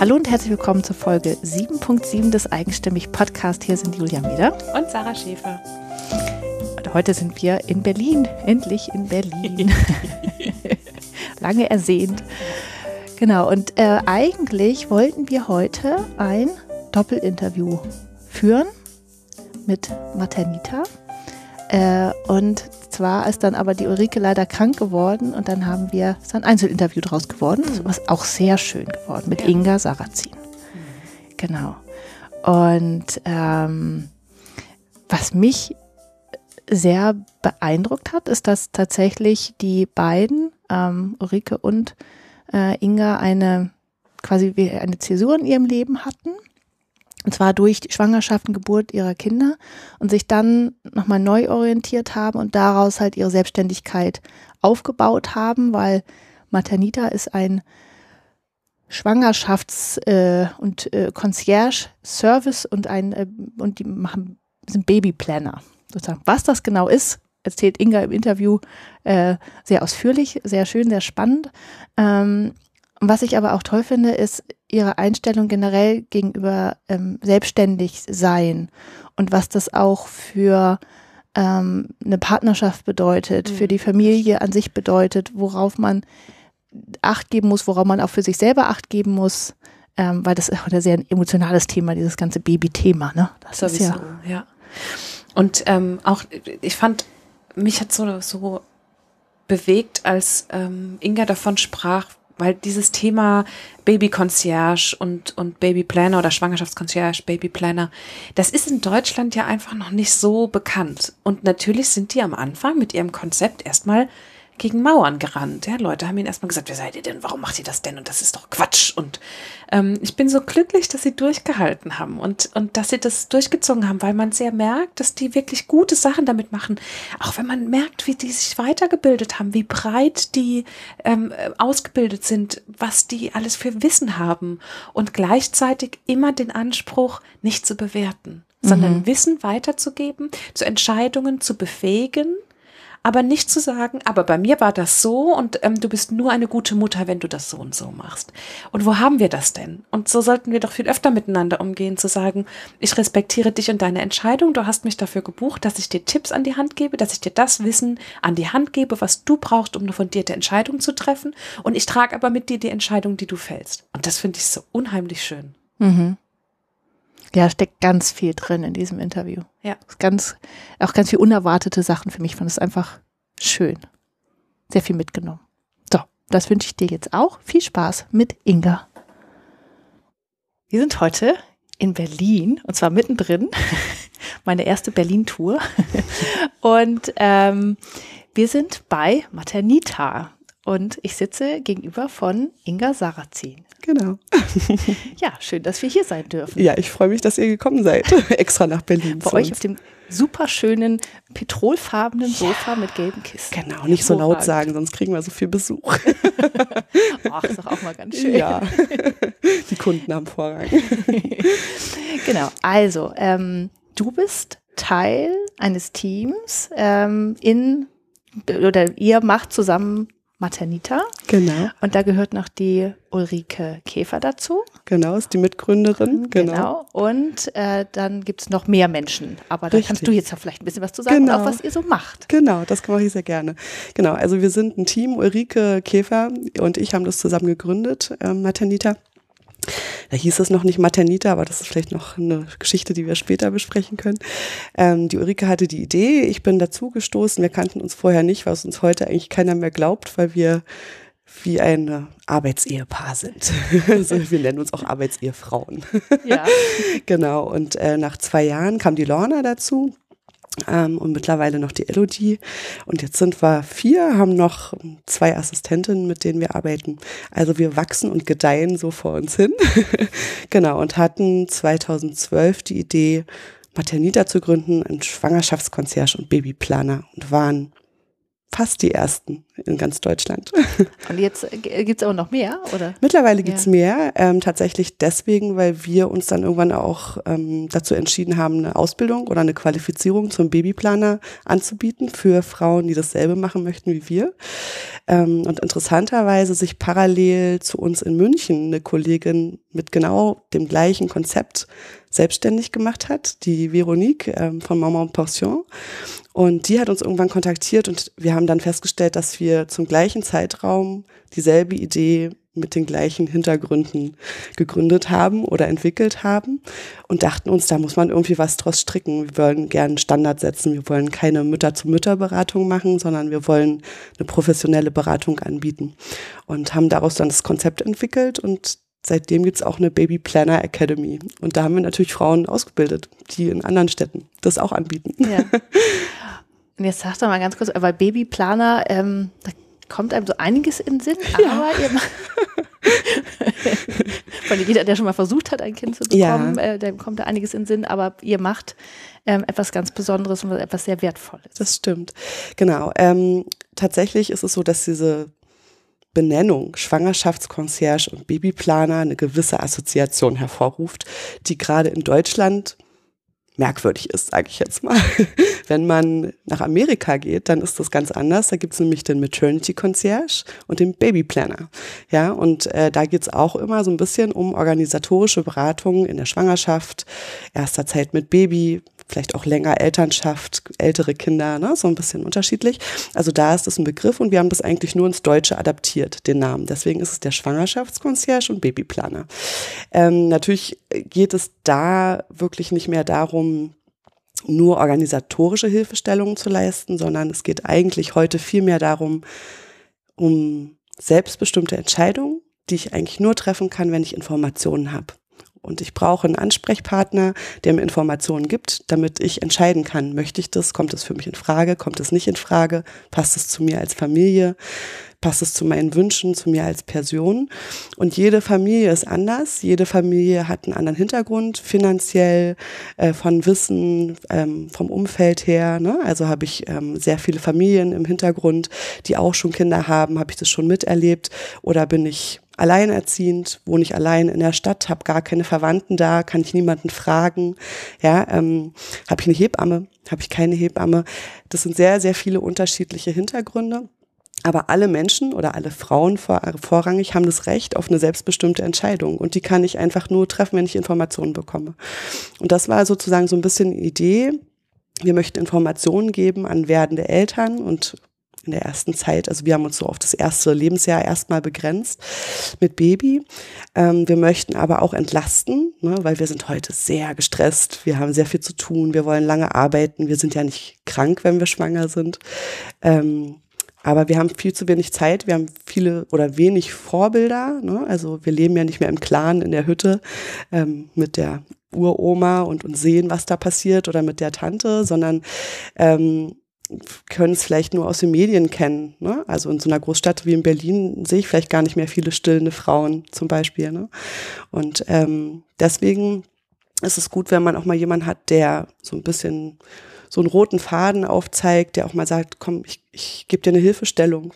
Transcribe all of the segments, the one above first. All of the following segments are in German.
Hallo und herzlich willkommen zur Folge 7.7 des Eigenstimmig Podcast. Hier sind Julia Meder und Sarah Schäfer. Und heute sind wir in Berlin, endlich in Berlin. Lange ersehnt. Genau, und äh, eigentlich wollten wir heute ein Doppelinterview führen mit Maternita. Äh, und zwar ist dann aber die Ulrike leider krank geworden und dann haben wir, ist ein Einzelinterview draus geworden, mhm. was auch sehr schön geworden mit ja. Inga Sarrazin. Mhm. Genau. Und ähm, was mich sehr beeindruckt hat, ist, dass tatsächlich die beiden, ähm, Ulrike und äh, Inga, eine quasi wie eine Zäsur in ihrem Leben hatten und zwar durch die Schwangerschaft und Geburt ihrer Kinder und sich dann nochmal neu orientiert haben und daraus halt ihre Selbstständigkeit aufgebaut haben, weil Maternita ist ein Schwangerschafts- äh, und äh, Concierge-Service und ein äh, und die machen sind Babyplanner sozusagen. Was das genau ist, erzählt Inga im Interview sehr ausführlich, sehr schön, sehr spannend. Ähm, was ich aber auch toll finde, ist ihre Einstellung generell gegenüber ähm, selbstständig sein und was das auch für ähm, eine Partnerschaft bedeutet, mhm. für die Familie an sich bedeutet, worauf man Acht geben muss, worauf man auch für sich selber Acht geben muss, ähm, weil das ist auch ein sehr emotionales Thema, dieses ganze Baby-Thema. Ne? Das Sowieso, ist ja, ja. Und ähm, auch, ich fand, mich hat so, so bewegt, als ähm, Inga davon sprach, weil dieses Thema Baby Concierge und, und Baby Planner oder Schwangerschaftsconcierge, Baby Planner, das ist in Deutschland ja einfach noch nicht so bekannt. Und natürlich sind die am Anfang mit ihrem Konzept erstmal gegen Mauern gerannt. Ja, Leute haben ihn erstmal gesagt, wer seid ihr denn? Warum macht ihr das denn? Und das ist doch Quatsch. Und ähm, ich bin so glücklich, dass sie durchgehalten haben und, und dass sie das durchgezogen haben, weil man sehr merkt, dass die wirklich gute Sachen damit machen. Auch wenn man merkt, wie die sich weitergebildet haben, wie breit die ähm, ausgebildet sind, was die alles für Wissen haben und gleichzeitig immer den Anspruch, nicht zu bewerten, sondern mhm. Wissen weiterzugeben, zu Entscheidungen zu befähigen aber nicht zu sagen, aber bei mir war das so und ähm, du bist nur eine gute Mutter, wenn du das so und so machst. Und wo haben wir das denn? Und so sollten wir doch viel öfter miteinander umgehen, zu sagen, ich respektiere dich und deine Entscheidung, du hast mich dafür gebucht, dass ich dir Tipps an die Hand gebe, dass ich dir das Wissen an die Hand gebe, was du brauchst, um eine fundierte Entscheidung zu treffen. Und ich trage aber mit dir die Entscheidung, die du fällst. Und das finde ich so unheimlich schön. Mhm. Ja, steckt ganz viel drin in diesem Interview. Ja. Ganz, auch ganz viel unerwartete Sachen für mich. Ich fand es einfach schön. Sehr viel mitgenommen. So, das wünsche ich dir jetzt auch. Viel Spaß mit Inga. Wir sind heute in Berlin und zwar mittendrin. Meine erste Berlin-Tour. Und ähm, wir sind bei Maternita und ich sitze gegenüber von Inga Sarrazin. Genau. ja, schön, dass wir hier sein dürfen. Ja, ich freue mich, dass ihr gekommen seid. Extra nach Berlin. Bei euch auf dem super schönen petrolfarbenen Sofa ja, mit gelben Kisten. Genau, nicht so laut sagen, sonst kriegen wir so viel Besuch. Ach, ist doch auch mal ganz schön. Ja, die Kunden haben Vorrang. genau, also ähm, du bist Teil eines Teams ähm, in oder ihr macht zusammen Maternita. Genau. Und da gehört noch die Ulrike Käfer dazu. Genau, ist die Mitgründerin. Genau. genau. Und äh, dann gibt es noch mehr Menschen. Aber da kannst du jetzt auch vielleicht ein bisschen was zu sagen, genau. auch was ihr so macht. Genau, das mache ich sehr gerne. Genau, also wir sind ein Team, Ulrike Käfer und ich haben das zusammen gegründet, äh, Maternita. Da hieß es noch nicht Maternita, aber das ist vielleicht noch eine Geschichte, die wir später besprechen können. Ähm, die Ulrike hatte die Idee, ich bin dazu gestoßen. Wir kannten uns vorher nicht, was uns heute eigentlich keiner mehr glaubt, weil wir wie ein Arbeitsehepaar sind. also wir nennen uns auch Arbeitsehefrauen. Ja. genau. Und äh, nach zwei Jahren kam die Lorna dazu ähm, und mittlerweile noch die Elodie. Und jetzt sind wir vier, haben noch zwei Assistentinnen, mit denen wir arbeiten. Also wir wachsen und gedeihen so vor uns hin. genau, und hatten 2012 die Idee, Maternita zu gründen, ein Schwangerschaftskonzert und Babyplaner und waren fast die ersten in ganz Deutschland. Und jetzt äh, gibt es aber noch mehr, oder? Mittlerweile gibt's ja. mehr, ähm, tatsächlich deswegen, weil wir uns dann irgendwann auch ähm, dazu entschieden haben, eine Ausbildung oder eine Qualifizierung zum Babyplaner anzubieten für Frauen, die dasselbe machen möchten wie wir. Ähm, und interessanterweise sich parallel zu uns in München eine Kollegin mit genau dem gleichen Konzept selbstständig gemacht hat, die Veronique ähm, von Maman Pension. Und die hat uns irgendwann kontaktiert und wir haben dann festgestellt, dass wir zum gleichen Zeitraum dieselbe Idee mit den gleichen Hintergründen gegründet haben oder entwickelt haben und dachten uns, da muss man irgendwie was draus stricken. Wir wollen gerne Standard setzen. Wir wollen keine Mütter-zu-Mütter-Beratung machen, sondern wir wollen eine professionelle Beratung anbieten und haben daraus dann das Konzept entwickelt und seitdem gibt es auch eine Baby Planner Academy. Und da haben wir natürlich Frauen ausgebildet, die in anderen Städten das auch anbieten. Ja. Und jetzt sag doch mal ganz kurz, weil Babyplaner, ähm, da kommt einem so einiges in den Sinn, ja. aber ihr von jeder, der schon mal versucht hat, ein Kind zu bekommen, ja. äh, dem kommt da einiges in den Sinn, aber ihr macht ähm, etwas ganz Besonderes und etwas sehr Wertvolles. Das stimmt. Genau. Ähm, tatsächlich ist es so, dass diese Benennung Schwangerschaftsconcierge und Babyplaner eine gewisse Assoziation hervorruft, die gerade in Deutschland merkwürdig ist, sage ich jetzt mal. Wenn man nach Amerika geht, dann ist das ganz anders. Da gibt es nämlich den Maternity Concierge und den Baby Planner. Ja, und äh, da geht es auch immer so ein bisschen um organisatorische Beratungen in der Schwangerschaft, erster Zeit mit Baby, vielleicht auch länger Elternschaft, ältere Kinder, ne, so ein bisschen unterschiedlich. Also da ist das ein Begriff und wir haben das eigentlich nur ins Deutsche adaptiert, den Namen. Deswegen ist es der Schwangerschaftsconcierge und Babyplaner. Ähm, natürlich geht es da wirklich nicht mehr darum, nur organisatorische Hilfestellungen zu leisten, sondern es geht eigentlich heute viel mehr darum, um selbstbestimmte Entscheidungen, die ich eigentlich nur treffen kann, wenn ich Informationen habe. Und ich brauche einen Ansprechpartner, der mir Informationen gibt, damit ich entscheiden kann, möchte ich das, kommt es für mich in Frage, kommt es nicht in Frage, passt es zu mir als Familie, passt es zu meinen Wünschen, zu mir als Person. Und jede Familie ist anders, jede Familie hat einen anderen Hintergrund, finanziell, äh, von Wissen, ähm, vom Umfeld her. Ne? Also habe ich ähm, sehr viele Familien im Hintergrund, die auch schon Kinder haben, habe ich das schon miterlebt oder bin ich alleinerziehend, wohne ich allein in der Stadt, habe gar keine Verwandten da, kann ich niemanden fragen. Ja, ähm, habe ich eine Hebamme, habe ich keine Hebamme. Das sind sehr, sehr viele unterschiedliche Hintergründe. Aber alle Menschen oder alle Frauen vor, vorrangig haben das Recht auf eine selbstbestimmte Entscheidung. Und die kann ich einfach nur treffen, wenn ich Informationen bekomme. Und das war sozusagen so ein bisschen die Idee. Wir möchten Informationen geben an werdende Eltern und in der ersten Zeit. Also wir haben uns so auf das erste Lebensjahr erstmal begrenzt mit Baby. Ähm, wir möchten aber auch entlasten, ne, weil wir sind heute sehr gestresst. Wir haben sehr viel zu tun. Wir wollen lange arbeiten. Wir sind ja nicht krank, wenn wir schwanger sind. Ähm, aber wir haben viel zu wenig Zeit, wir haben viele oder wenig Vorbilder. Ne? Also wir leben ja nicht mehr im Clan in der Hütte ähm, mit der Uroma und, und sehen, was da passiert oder mit der Tante, sondern ähm, können es vielleicht nur aus den Medien kennen. Ne? Also in so einer Großstadt wie in Berlin sehe ich vielleicht gar nicht mehr viele stillende Frauen zum Beispiel. Ne? Und ähm, deswegen ist es gut, wenn man auch mal jemanden hat, der so ein bisschen so einen roten Faden aufzeigt, der auch mal sagt, komm, ich, ich gebe dir eine Hilfestellung.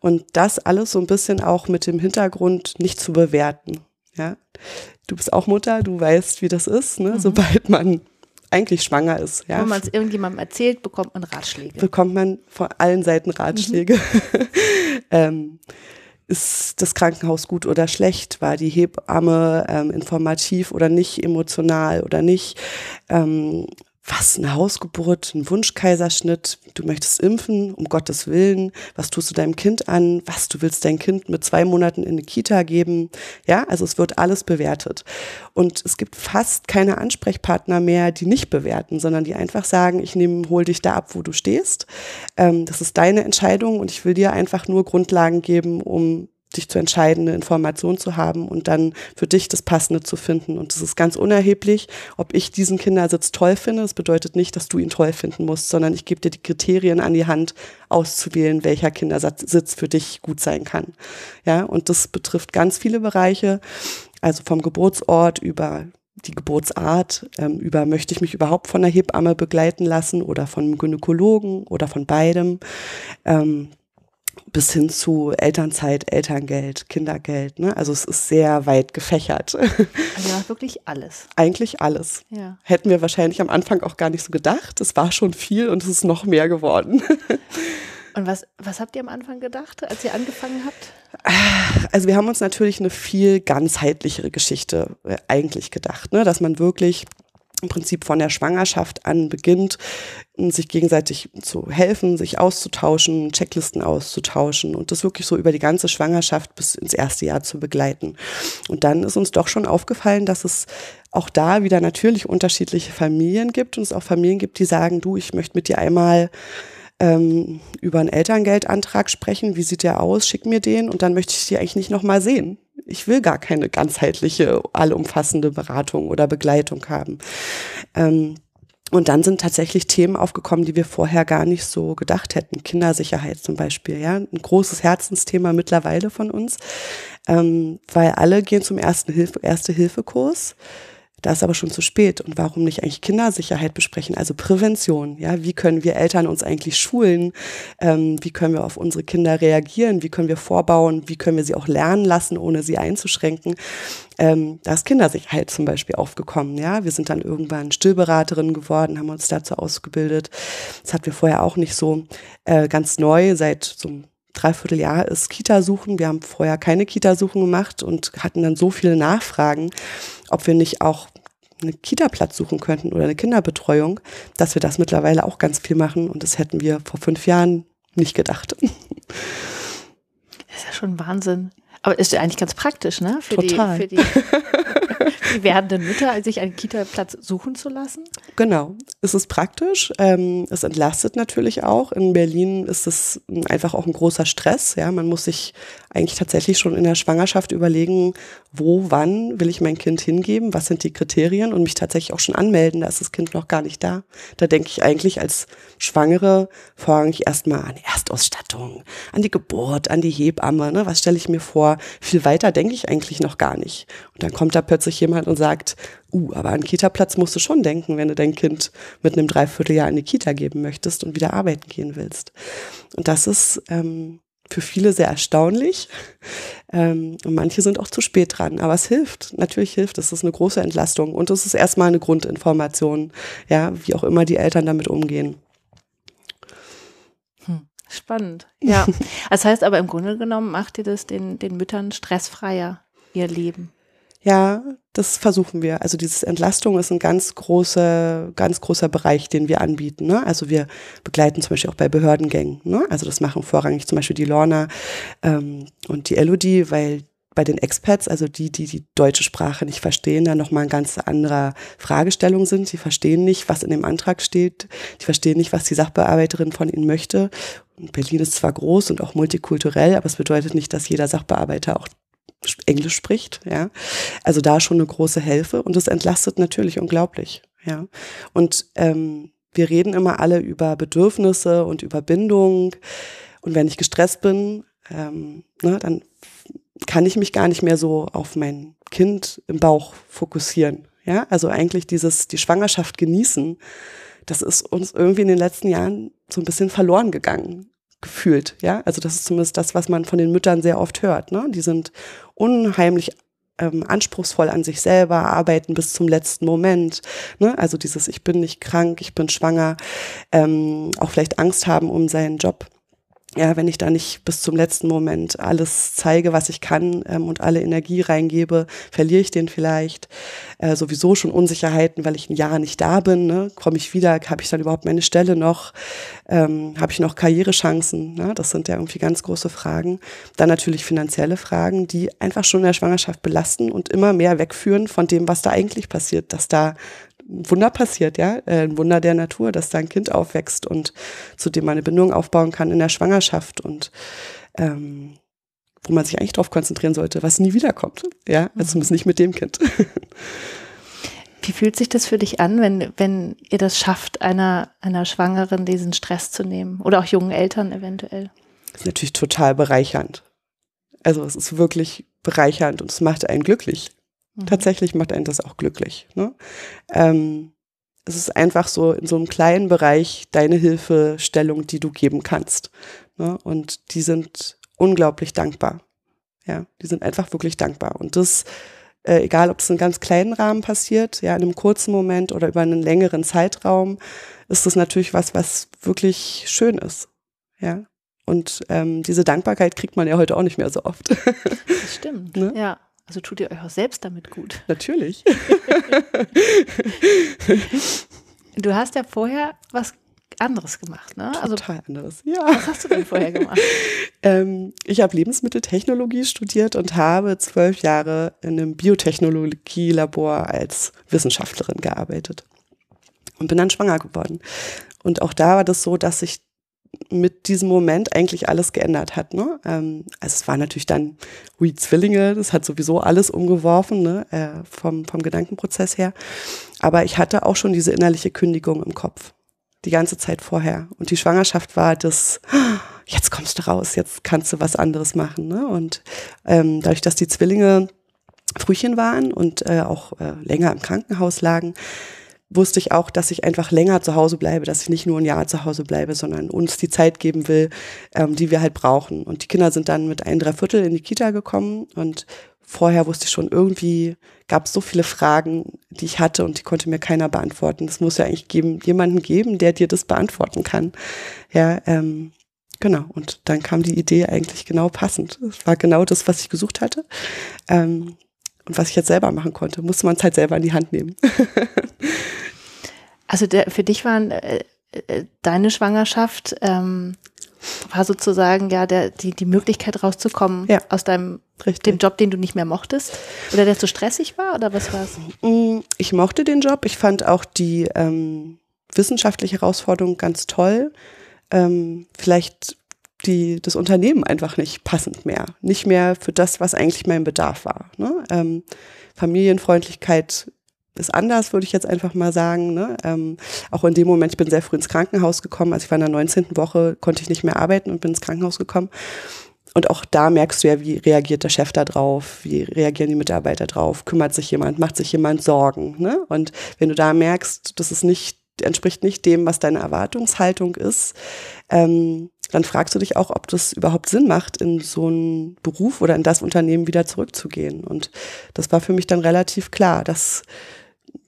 Und das alles so ein bisschen auch mit dem Hintergrund nicht zu bewerten. Ja, du bist auch Mutter, du weißt, wie das ist, ne? Mhm. sobald man eigentlich schwanger ist. Ja. Wenn man es irgendjemandem erzählt, bekommt man Ratschläge. Bekommt man von allen Seiten Ratschläge. Mhm. ähm, ist das Krankenhaus gut oder schlecht? War die Hebamme ähm, informativ oder nicht, emotional oder nicht? Ähm, was, eine Hausgeburt, ein Wunschkaiserschnitt, du möchtest impfen, um Gottes Willen, was tust du deinem Kind an, was, du willst dein Kind mit zwei Monaten in eine Kita geben, ja, also es wird alles bewertet. Und es gibt fast keine Ansprechpartner mehr, die nicht bewerten, sondern die einfach sagen, ich nehme, hol dich da ab, wo du stehst, ähm, das ist deine Entscheidung und ich will dir einfach nur Grundlagen geben, um dich zu entscheiden, eine Information zu haben und dann für dich das Passende zu finden. Und das ist ganz unerheblich, ob ich diesen Kindersitz toll finde. Das bedeutet nicht, dass du ihn toll finden musst, sondern ich gebe dir die Kriterien an die Hand, auszuwählen, welcher Kindersitz für dich gut sein kann. Ja, und das betrifft ganz viele Bereiche, also vom Geburtsort über die Geburtsart, ähm, über möchte ich mich überhaupt von der Hebamme begleiten lassen oder von einem Gynäkologen oder von beidem, ähm, bis hin zu Elternzeit, Elterngeld, Kindergeld. Ne? Also es ist sehr weit gefächert. Also wirklich alles. Eigentlich alles. Ja. Hätten wir wahrscheinlich am Anfang auch gar nicht so gedacht. Es war schon viel und es ist noch mehr geworden. Und was, was habt ihr am Anfang gedacht, als ihr angefangen habt? Also wir haben uns natürlich eine viel ganzheitlichere Geschichte äh, eigentlich gedacht, ne? dass man wirklich im Prinzip von der Schwangerschaft an beginnt, sich gegenseitig zu helfen, sich auszutauschen, Checklisten auszutauschen und das wirklich so über die ganze Schwangerschaft bis ins erste Jahr zu begleiten. Und dann ist uns doch schon aufgefallen, dass es auch da wieder natürlich unterschiedliche Familien gibt und es auch Familien gibt, die sagen, du, ich möchte mit dir einmal ähm, über einen Elterngeldantrag sprechen. Wie sieht der aus? Schick mir den und dann möchte ich die eigentlich nicht nochmal sehen. Ich will gar keine ganzheitliche, allumfassende Beratung oder Begleitung haben. Ähm, und dann sind tatsächlich Themen aufgekommen, die wir vorher gar nicht so gedacht hätten. Kindersicherheit zum Beispiel, ja, ein großes Herzensthema mittlerweile von uns, ähm, weil alle gehen zum ersten Hilfe, erste Hilfekurs. Da ist aber schon zu spät. Und warum nicht eigentlich Kindersicherheit besprechen? Also Prävention. Ja, wie können wir Eltern uns eigentlich schulen? Ähm, wie können wir auf unsere Kinder reagieren? Wie können wir vorbauen? Wie können wir sie auch lernen lassen, ohne sie einzuschränken? Ähm, da ist Kindersicherheit zum Beispiel aufgekommen. Ja, wir sind dann irgendwann Stillberaterin geworden, haben uns dazu ausgebildet. Das hatten wir vorher auch nicht so äh, ganz neu seit so Dreivierteljahr ist Kita-Suchen. Wir haben vorher keine Kita-Suchen gemacht und hatten dann so viele Nachfragen, ob wir nicht auch einen Kita-Platz suchen könnten oder eine Kinderbetreuung, dass wir das mittlerweile auch ganz viel machen. Und das hätten wir vor fünf Jahren nicht gedacht. Das ist ja schon Wahnsinn. Aber ist ja eigentlich ganz praktisch, ne? Für Total. Die, für die, die werdenden Mütter, sich einen Kita-Platz suchen zu lassen? Genau. Es ist praktisch. Ähm, es entlastet natürlich auch. In Berlin ist es einfach auch ein großer Stress. Ja, man muss sich eigentlich tatsächlich schon in der Schwangerschaft überlegen, wo, wann will ich mein Kind hingeben, was sind die Kriterien und mich tatsächlich auch schon anmelden, da ist das Kind noch gar nicht da. Da denke ich eigentlich als Schwangere vorrangig erstmal an Erstausstattung, an die Geburt, an die Hebamme, ne? was stelle ich mir vor? Viel weiter denke ich eigentlich noch gar nicht. Und dann kommt da plötzlich jemand und sagt, uh, aber an Kita-Platz musst du schon denken, wenn du dein Kind mit einem Dreivierteljahr in die Kita geben möchtest und wieder arbeiten gehen willst. Und das ist ähm, für viele sehr erstaunlich. Ähm, und manche sind auch zu spät dran. Aber es hilft. Natürlich hilft es. Es ist eine große Entlastung. Und es ist erstmal eine Grundinformation, ja, wie auch immer die Eltern damit umgehen. Hm, spannend. Ja. Das heißt aber im Grunde genommen macht ihr das den, den Müttern stressfreier, ihr Leben. Ja, das versuchen wir. Also dieses Entlastung ist ein ganz großer, ganz großer Bereich, den wir anbieten. Ne? Also wir begleiten zum Beispiel auch bei Behördengängen. Ne? Also das machen vorrangig zum Beispiel die Lorna ähm, und die Elodie, weil bei den Expats, also die, die die deutsche Sprache nicht verstehen, da nochmal ein ganz anderer Fragestellung sind. Sie verstehen nicht, was in dem Antrag steht. Die verstehen nicht, was die Sachbearbeiterin von ihnen möchte. Und Berlin ist zwar groß und auch multikulturell, aber es bedeutet nicht, dass jeder Sachbearbeiter auch Englisch spricht, ja. Also da schon eine große Hilfe und es entlastet natürlich unglaublich, ja. Und ähm, wir reden immer alle über Bedürfnisse und über Bindung. Und wenn ich gestresst bin, ähm, ne, dann kann ich mich gar nicht mehr so auf mein Kind im Bauch fokussieren. Ja, also eigentlich dieses, die Schwangerschaft genießen, das ist uns irgendwie in den letzten Jahren so ein bisschen verloren gegangen gefühlt. Ja, also das ist zumindest das, was man von den Müttern sehr oft hört. Ne? Die sind unheimlich ähm, anspruchsvoll an sich selber, arbeiten bis zum letzten Moment. Ne? Also dieses Ich bin nicht krank, ich bin schwanger, ähm, auch vielleicht Angst haben um seinen Job ja, wenn ich da nicht bis zum letzten Moment alles zeige, was ich kann ähm, und alle Energie reingebe, verliere ich den vielleicht. Äh, sowieso schon Unsicherheiten, weil ich ein Jahr nicht da bin. Ne? Komme ich wieder? Habe ich dann überhaupt meine Stelle noch? Ähm, Habe ich noch Karrierechancen? Ne? Das sind ja irgendwie ganz große Fragen. Dann natürlich finanzielle Fragen, die einfach schon in der Schwangerschaft belasten und immer mehr wegführen von dem, was da eigentlich passiert, dass da ein Wunder passiert, ja, äh, ein Wunder der Natur, dass da ein Kind aufwächst und zu dem man eine Bindung aufbauen kann in der Schwangerschaft und ähm, wo man sich eigentlich darauf konzentrieren sollte, was nie wiederkommt, ja, also zumindest nicht mit dem Kind. Wie fühlt sich das für dich an, wenn, wenn ihr das schafft, einer, einer Schwangeren diesen Stress zu nehmen oder auch jungen Eltern eventuell? Das ist natürlich total bereichernd. Also es ist wirklich bereichernd und es macht einen glücklich. Mhm. Tatsächlich macht einen das auch glücklich. Ne? Ähm, es ist einfach so in so einem kleinen Bereich deine Hilfestellung, die du geben kannst. Ne? Und die sind unglaublich dankbar. Ja, die sind einfach wirklich dankbar. Und das, äh, egal ob es in einem ganz kleinen Rahmen passiert, ja, in einem kurzen Moment oder über einen längeren Zeitraum, ist das natürlich was, was wirklich schön ist. Ja. Und ähm, diese Dankbarkeit kriegt man ja heute auch nicht mehr so oft. Das stimmt. ne? Ja. Also tut ihr euch auch selbst damit gut. Natürlich. du hast ja vorher was anderes gemacht, ne? Also, Total anderes, ja. Was hast du denn vorher gemacht? ähm, ich habe Lebensmitteltechnologie studiert und habe zwölf Jahre in einem Biotechnologielabor als Wissenschaftlerin gearbeitet und bin dann schwanger geworden. Und auch da war das so, dass ich mit diesem Moment eigentlich alles geändert hat. Ne? Ähm, also es war natürlich dann wie Zwillinge, das hat sowieso alles umgeworfen, ne? äh, vom, vom Gedankenprozess her. Aber ich hatte auch schon diese innerliche Kündigung im Kopf, die ganze Zeit vorher. Und die Schwangerschaft war das, jetzt kommst du raus, jetzt kannst du was anderes machen. Ne? Und ähm, dadurch, dass die Zwillinge Frühchen waren und äh, auch äh, länger im Krankenhaus lagen, wusste ich auch, dass ich einfach länger zu Hause bleibe, dass ich nicht nur ein Jahr zu Hause bleibe, sondern uns die Zeit geben will, ähm, die wir halt brauchen. Und die Kinder sind dann mit ein Dreiviertel in die Kita gekommen und vorher wusste ich schon, irgendwie gab es so viele Fragen, die ich hatte und die konnte mir keiner beantworten. Das muss ja eigentlich geben, jemanden geben, der dir das beantworten kann. Ja, ähm, genau. Und dann kam die Idee eigentlich genau passend. Es war genau das, was ich gesucht hatte. Ähm, und was ich jetzt selber machen konnte, musste man es halt selber in die Hand nehmen. also der, für dich waren äh, äh, deine Schwangerschaft ähm, war sozusagen ja der, die, die Möglichkeit rauszukommen ja, aus deinem richtig. dem Job, den du nicht mehr mochtest? Oder der zu stressig war oder was war es? Mm, ich mochte den Job. Ich fand auch die ähm, wissenschaftliche Herausforderung ganz toll. Ähm, vielleicht die, das Unternehmen einfach nicht passend mehr. Nicht mehr für das, was eigentlich mein Bedarf war. Ne? Ähm, Familienfreundlichkeit ist anders, würde ich jetzt einfach mal sagen. Ne? Ähm, auch in dem Moment, ich bin sehr früh ins Krankenhaus gekommen. Also ich war in der 19. Woche, konnte ich nicht mehr arbeiten und bin ins Krankenhaus gekommen. Und auch da merkst du ja, wie reagiert der Chef da drauf, wie reagieren die Mitarbeiter drauf, kümmert sich jemand, macht sich jemand Sorgen. Ne? Und wenn du da merkst, das ist nicht, entspricht nicht dem, was deine Erwartungshaltung ist, ähm, dann fragst du dich auch, ob das überhaupt Sinn macht, in so einen Beruf oder in das Unternehmen wieder zurückzugehen. Und das war für mich dann relativ klar, dass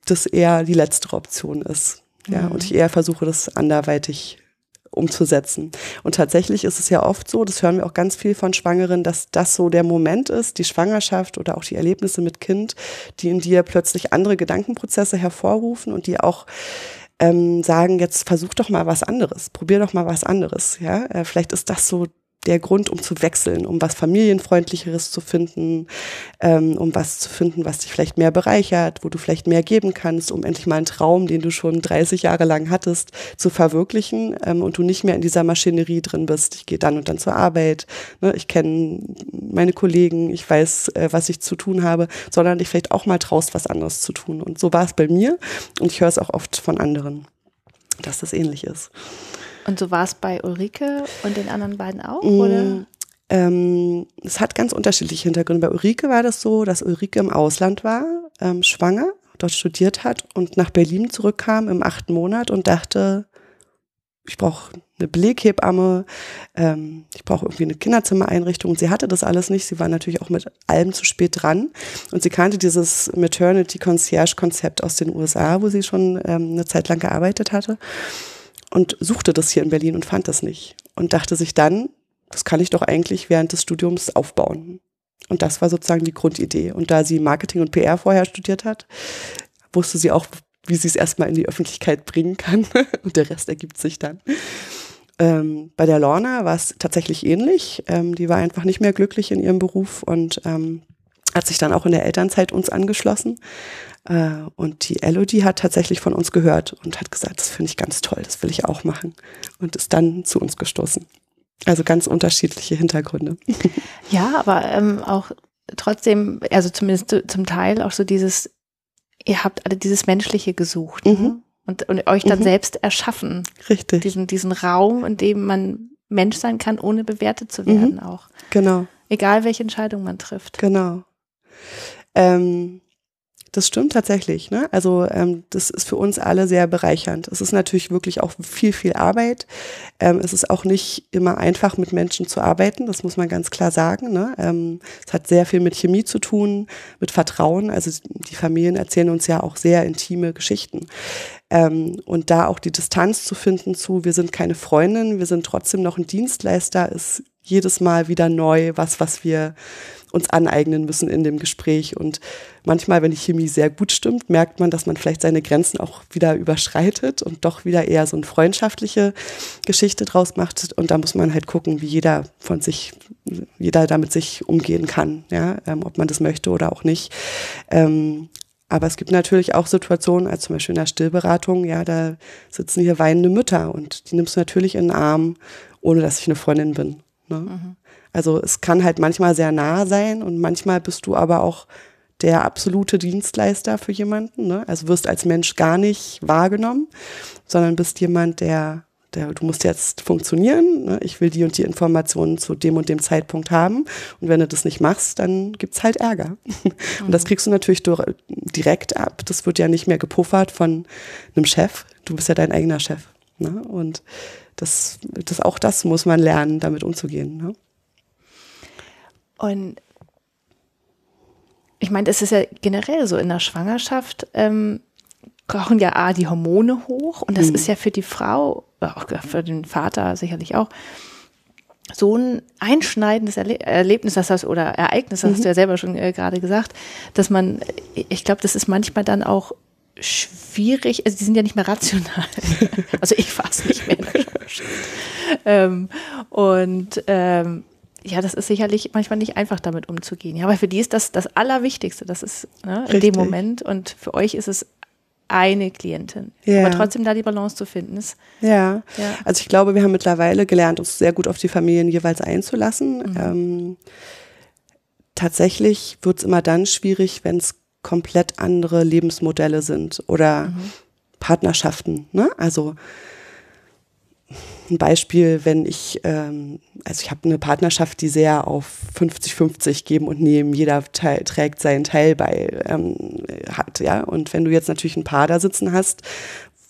das eher die letzte Option ist. Ja, mhm. und ich eher versuche, das anderweitig umzusetzen. Und tatsächlich ist es ja oft so, das hören wir auch ganz viel von Schwangeren, dass das so der Moment ist, die Schwangerschaft oder auch die Erlebnisse mit Kind, die in dir plötzlich andere Gedankenprozesse hervorrufen und die auch ähm, sagen, jetzt versuch doch mal was anderes, probier doch mal was anderes. Ja, äh, vielleicht ist das so der Grund, um zu wechseln, um was familienfreundlicheres zu finden, ähm, um was zu finden, was dich vielleicht mehr bereichert, wo du vielleicht mehr geben kannst, um endlich mal einen Traum, den du schon 30 Jahre lang hattest, zu verwirklichen ähm, und du nicht mehr in dieser Maschinerie drin bist. Ich gehe dann und dann zur Arbeit, ne, ich kenne meine Kollegen, ich weiß, äh, was ich zu tun habe, sondern dich vielleicht auch mal traust, was anderes zu tun. Und so war es bei mir und ich höre es auch oft von anderen, dass das ähnlich ist. Und so war es bei Ulrike und den anderen beiden auch, mm, oder? Ähm, es hat ganz unterschiedliche Hintergründe. Bei Ulrike war das so, dass Ulrike im Ausland war, ähm, schwanger, dort studiert hat und nach Berlin zurückkam im achten Monat und dachte, ich brauche eine Beleghebamme, ähm, ich brauche irgendwie eine Kinderzimmereinrichtung. Und sie hatte das alles nicht. Sie war natürlich auch mit allem zu spät dran. Und sie kannte dieses Maternity Concierge Konzept aus den USA, wo sie schon ähm, eine Zeit lang gearbeitet hatte und suchte das hier in Berlin und fand das nicht. Und dachte sich dann, das kann ich doch eigentlich während des Studiums aufbauen. Und das war sozusagen die Grundidee. Und da sie Marketing und PR vorher studiert hat, wusste sie auch, wie sie es erstmal in die Öffentlichkeit bringen kann. und der Rest ergibt sich dann. Ähm, bei der Lorna war es tatsächlich ähnlich. Ähm, die war einfach nicht mehr glücklich in ihrem Beruf und ähm, hat sich dann auch in der Elternzeit uns angeschlossen äh, und die Elodie hat tatsächlich von uns gehört und hat gesagt, das finde ich ganz toll, das will ich auch machen. Und ist dann zu uns gestoßen. Also ganz unterschiedliche Hintergründe. Ja, aber ähm, auch trotzdem, also zumindest zum Teil auch so dieses, ihr habt alle dieses Menschliche gesucht ne? mhm. und, und euch dann mhm. selbst erschaffen. Richtig. Diesen, diesen Raum, in dem man Mensch sein kann, ohne bewertet zu werden mhm. auch. Genau. Egal welche Entscheidung man trifft. Genau. Ähm, Das stimmt tatsächlich. Ne? Also ähm, das ist für uns alle sehr bereichernd. Es ist natürlich wirklich auch viel, viel Arbeit. Ähm, es ist auch nicht immer einfach, mit Menschen zu arbeiten. Das muss man ganz klar sagen. Ne? Ähm, es hat sehr viel mit Chemie zu tun, mit Vertrauen. Also die Familien erzählen uns ja auch sehr intime Geschichten. Ähm, und da auch die Distanz zu finden zu, wir sind keine Freundin, wir sind trotzdem noch ein Dienstleister, ist jedes Mal wieder neu, was, was wir uns aneignen müssen in dem Gespräch. Und manchmal, wenn die Chemie sehr gut stimmt, merkt man, dass man vielleicht seine Grenzen auch wieder überschreitet und doch wieder eher so eine freundschaftliche Geschichte draus macht. Und da muss man halt gucken, wie jeder von sich, jeder damit sich umgehen kann, ja, ähm, ob man das möchte oder auch nicht. Ähm, aber es gibt natürlich auch Situationen, als zum Beispiel in der Stillberatung, ja, da sitzen hier weinende Mütter und die nimmst du natürlich in den Arm, ohne dass ich eine Freundin bin. Ne? Mhm. Also es kann halt manchmal sehr nah sein und manchmal bist du aber auch der absolute Dienstleister für jemanden. Ne? Also wirst als Mensch gar nicht wahrgenommen, sondern bist jemand, der, der du musst jetzt funktionieren. Ne? Ich will die und die Informationen zu dem und dem Zeitpunkt haben. Und wenn du das nicht machst, dann gibt's halt Ärger. Mhm. Und das mhm. kriegst du natürlich direkt ab. Das wird ja nicht mehr gepuffert von einem Chef. Du bist ja dein eigener Chef. Ne? Und das, das, auch das muss man lernen, damit umzugehen. Ne? Und ich meine, es ist ja generell so in der Schwangerschaft, ähm, kochen ja A, die Hormone hoch und das mhm. ist ja für die Frau, auch für den Vater sicherlich auch, so ein einschneidendes Erle Erlebnis, das heißt, oder Ereignis, das mhm. hast du ja selber schon äh, gerade gesagt, dass man, ich glaube, das ist manchmal dann auch schwierig, also die sind ja nicht mehr rational. also ich fasse nicht mehr. ähm, und ähm, ja, das ist sicherlich manchmal nicht einfach, damit umzugehen. Ja, aber für die ist das das Allerwichtigste. Das ist ne, in dem Moment. Und für euch ist es eine Klientin. Ja. Aber trotzdem da die Balance zu finden ist. Ja. ja. Also ich glaube, wir haben mittlerweile gelernt, uns sehr gut auf die Familien jeweils einzulassen. Mhm. Ähm, tatsächlich wird es immer dann schwierig, wenn es komplett andere Lebensmodelle sind oder mhm. Partnerschaften. Ne? Also ein Beispiel, wenn ich, ähm, also ich habe eine Partnerschaft, die sehr auf 50-50 geben und nehmen, jeder Teil, trägt seinen Teil bei, ähm, hat, ja. Und wenn du jetzt natürlich ein Paar da sitzen hast,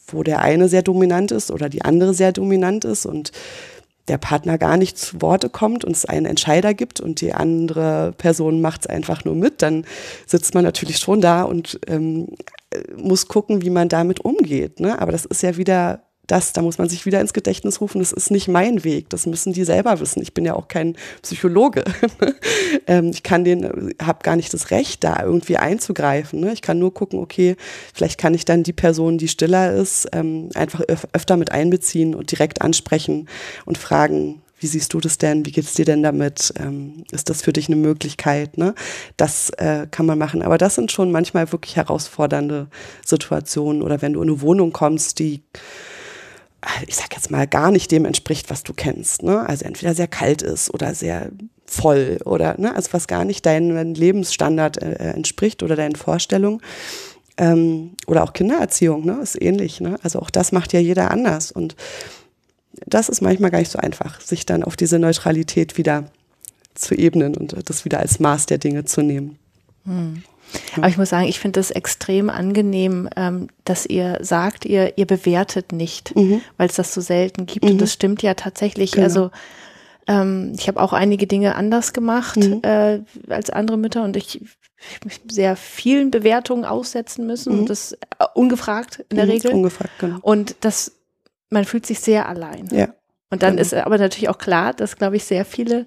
wo der eine sehr dominant ist oder die andere sehr dominant ist und der Partner gar nicht zu Worte kommt und es einen Entscheider gibt und die andere Person macht es einfach nur mit, dann sitzt man natürlich schon da und ähm, muss gucken, wie man damit umgeht. Ne? Aber das ist ja wieder das, da muss man sich wieder ins Gedächtnis rufen, das ist nicht mein Weg, das müssen die selber wissen. Ich bin ja auch kein Psychologe. ähm, ich kann den, habe gar nicht das Recht, da irgendwie einzugreifen. Ne? Ich kann nur gucken, okay, vielleicht kann ich dann die Person, die stiller ist, ähm, einfach öf öfter mit einbeziehen und direkt ansprechen und fragen, wie siehst du das denn? Wie geht's dir denn damit? Ähm, ist das für dich eine Möglichkeit? Ne? Das äh, kann man machen. Aber das sind schon manchmal wirklich herausfordernde Situationen. Oder wenn du in eine Wohnung kommst, die ich sag jetzt mal, gar nicht dem entspricht, was du kennst. Ne? Also entweder sehr kalt ist oder sehr voll oder ne? also was gar nicht deinem Lebensstandard äh, äh, entspricht oder deinen Vorstellungen. Ähm, oder auch Kindererziehung, ne? ist ähnlich. Ne? Also auch das macht ja jeder anders. Und das ist manchmal gar nicht so einfach, sich dann auf diese Neutralität wieder zu ebnen und das wieder als Maß der Dinge zu nehmen. Hm. Aber ich muss sagen, ich finde es extrem angenehm, ähm, dass ihr sagt, ihr, ihr bewertet nicht, mhm. weil es das so selten gibt. Mhm. Und das stimmt ja tatsächlich. Genau. Also ähm, ich habe auch einige Dinge anders gemacht mhm. äh, als andere Mütter und ich, ich sehr vielen Bewertungen aussetzen müssen und mhm. das äh, ungefragt in der mhm. Regel. Ungefragt, genau. Und das, man fühlt sich sehr allein. Ja. Und dann genau. ist aber natürlich auch klar, dass, glaube ich, sehr viele,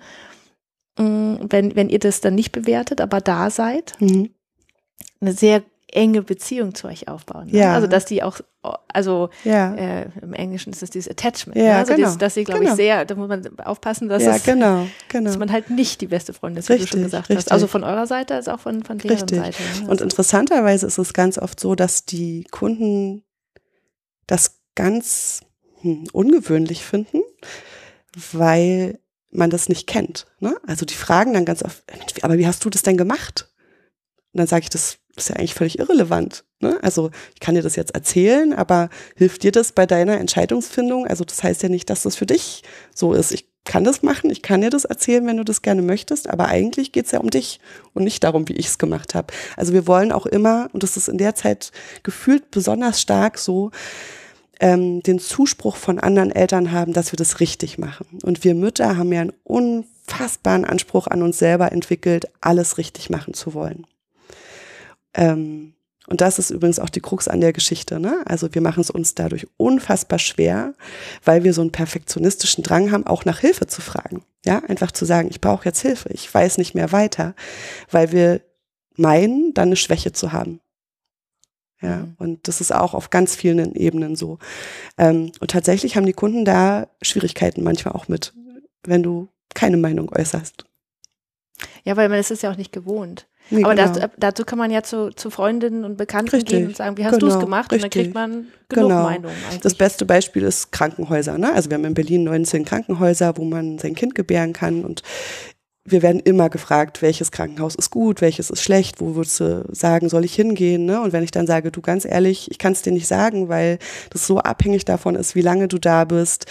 mh, mm, wenn, wenn ihr das dann nicht bewertet, aber da seid, mhm eine sehr enge Beziehung zu euch aufbauen. Ne? Ja. Also dass die auch, also ja. äh, im Englischen ist es dieses Attachment. Ja, ne? Also genau. dieses, dass sie, glaube genau. ich, sehr, da muss man aufpassen, dass, ja, es, genau, genau. dass man halt nicht die beste Freundin ist, wie richtig, du schon gesagt richtig. hast. Also von eurer Seite als auch von, von deren richtig. Seite. Ne? Und interessanterweise ist es ganz oft so, dass die Kunden das ganz hm, ungewöhnlich finden, weil man das nicht kennt. Ne? Also die fragen dann ganz oft, aber wie hast du das denn gemacht? Und dann sage ich, das ist ja eigentlich völlig irrelevant. Ne? Also ich kann dir das jetzt erzählen, aber hilft dir das bei deiner Entscheidungsfindung? Also das heißt ja nicht, dass das für dich so ist. Ich kann das machen, ich kann dir das erzählen, wenn du das gerne möchtest, aber eigentlich geht's ja um dich und nicht darum, wie ich es gemacht habe. Also wir wollen auch immer, und das ist in der Zeit gefühlt besonders stark so, ähm, den Zuspruch von anderen Eltern haben, dass wir das richtig machen. Und wir Mütter haben ja einen unfassbaren Anspruch an uns selber entwickelt, alles richtig machen zu wollen. Ähm, und das ist übrigens auch die Krux an der Geschichte. Ne? Also wir machen es uns dadurch unfassbar schwer, weil wir so einen perfektionistischen Drang haben, auch nach Hilfe zu fragen. Ja, einfach zu sagen, ich brauche jetzt Hilfe, ich weiß nicht mehr weiter, weil wir meinen, dann eine Schwäche zu haben. Ja, mhm. und das ist auch auf ganz vielen Ebenen so. Ähm, und tatsächlich haben die Kunden da Schwierigkeiten manchmal auch mit, wenn du keine Meinung äußerst. Ja, weil man ist es ja auch nicht gewohnt. Nee, Aber genau. das, dazu kann man ja zu, zu Freundinnen und Bekannten richtig. gehen und sagen, wie hast genau. du es gemacht? Richtig. Und dann kriegt man genug genau. Meinungen. Eigentlich. Das beste Beispiel ist Krankenhäuser. Ne? Also wir haben in Berlin 19 Krankenhäuser, wo man sein Kind gebären kann. Und wir werden immer gefragt, welches Krankenhaus ist gut, welches ist schlecht, wo würdest du sagen, soll ich hingehen? Ne? Und wenn ich dann sage, du ganz ehrlich, ich kann es dir nicht sagen, weil das so abhängig davon ist, wie lange du da bist,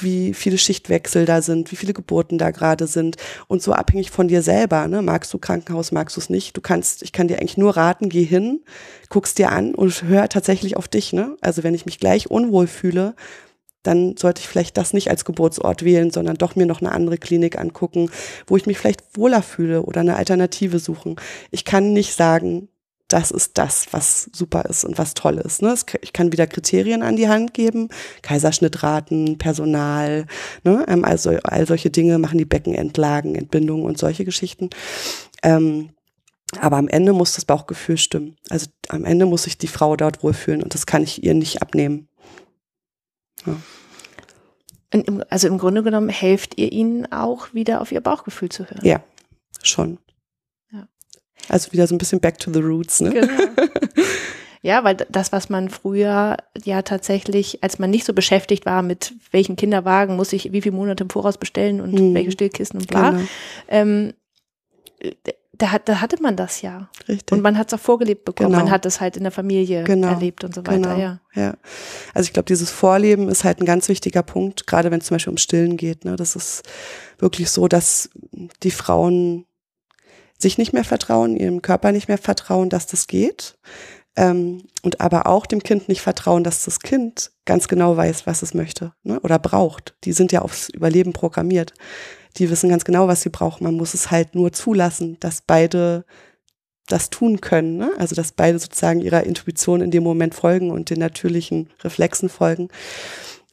wie viele Schichtwechsel da sind, wie viele Geburten da gerade sind und so abhängig von dir selber. Ne? Magst du Krankenhaus, magst du es nicht? Du kannst, ich kann dir eigentlich nur raten, geh hin, guck's dir an und hör tatsächlich auf dich. Ne? Also wenn ich mich gleich unwohl fühle, dann sollte ich vielleicht das nicht als Geburtsort wählen, sondern doch mir noch eine andere Klinik angucken, wo ich mich vielleicht wohler fühle oder eine Alternative suchen. Ich kann nicht sagen, das ist das, was super ist und was toll ist. Ne? Ich kann wieder Kriterien an die Hand geben, Kaiserschnittraten, Personal, ne? Also all solche Dinge machen die Beckenentlagen, Entbindungen und solche Geschichten. Ähm, aber am Ende muss das Bauchgefühl stimmen. Also am Ende muss sich die Frau dort wohlfühlen und das kann ich ihr nicht abnehmen. Ja. Also im Grunde genommen helft ihr ihnen auch wieder auf ihr Bauchgefühl zu hören. Ja, schon. Ja. Also wieder so ein bisschen back to the roots, ne? Genau. Ja, weil das, was man früher ja tatsächlich, als man nicht so beschäftigt war mit welchen Kinderwagen muss ich wie viele Monate im Voraus bestellen und mhm. welche Stillkissen und bla, genau. ähm, da, hat, da hatte man das ja. Richtig. Und man hat es auch vorgelebt bekommen. Genau. Man hat es halt in der Familie genau. erlebt und so weiter. Genau. Ja. ja. Also ich glaube, dieses Vorleben ist halt ein ganz wichtiger Punkt, gerade wenn es zum Beispiel um Stillen geht. Ne? Das ist wirklich so, dass die Frauen sich nicht mehr vertrauen, ihrem Körper nicht mehr vertrauen, dass das geht. Ähm, und aber auch dem Kind nicht vertrauen, dass das Kind ganz genau weiß, was es möchte ne? oder braucht. Die sind ja aufs Überleben programmiert die wissen ganz genau, was sie brauchen. Man muss es halt nur zulassen, dass beide das tun können. Ne? Also dass beide sozusagen ihrer Intuition in dem Moment folgen und den natürlichen Reflexen folgen.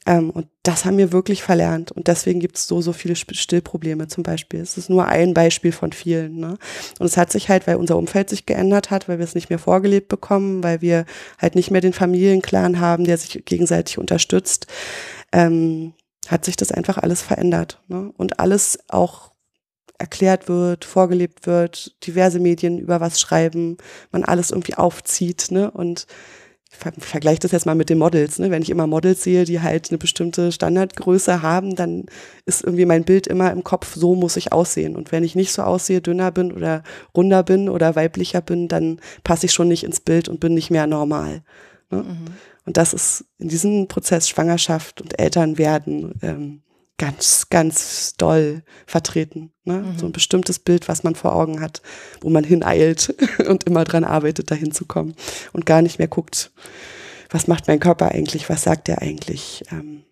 Ähm, und das haben wir wirklich verlernt. Und deswegen gibt es so, so viele Stillprobleme zum Beispiel. Es ist nur ein Beispiel von vielen. Ne? Und es hat sich halt, weil unser Umfeld sich geändert hat, weil wir es nicht mehr vorgelebt bekommen, weil wir halt nicht mehr den Familienclan haben, der sich gegenseitig unterstützt. Ähm, hat sich das einfach alles verändert. Ne? Und alles auch erklärt wird, vorgelebt wird, diverse Medien über was schreiben, man alles irgendwie aufzieht. Ne? Und ich ver vergleiche das jetzt mal mit den Models. Ne? Wenn ich immer Models sehe, die halt eine bestimmte Standardgröße haben, dann ist irgendwie mein Bild immer im Kopf, so muss ich aussehen. Und wenn ich nicht so aussehe, dünner bin oder runder bin oder weiblicher bin, dann passe ich schon nicht ins Bild und bin nicht mehr normal. Ne? Mhm. Und das ist in diesem Prozess Schwangerschaft und Elternwerden ähm, ganz, ganz doll vertreten. Ne? Mhm. So ein bestimmtes Bild, was man vor Augen hat, wo man hineilt und immer dran arbeitet, dahin zu kommen und gar nicht mehr guckt, was macht mein Körper eigentlich, was sagt er eigentlich. Ähm,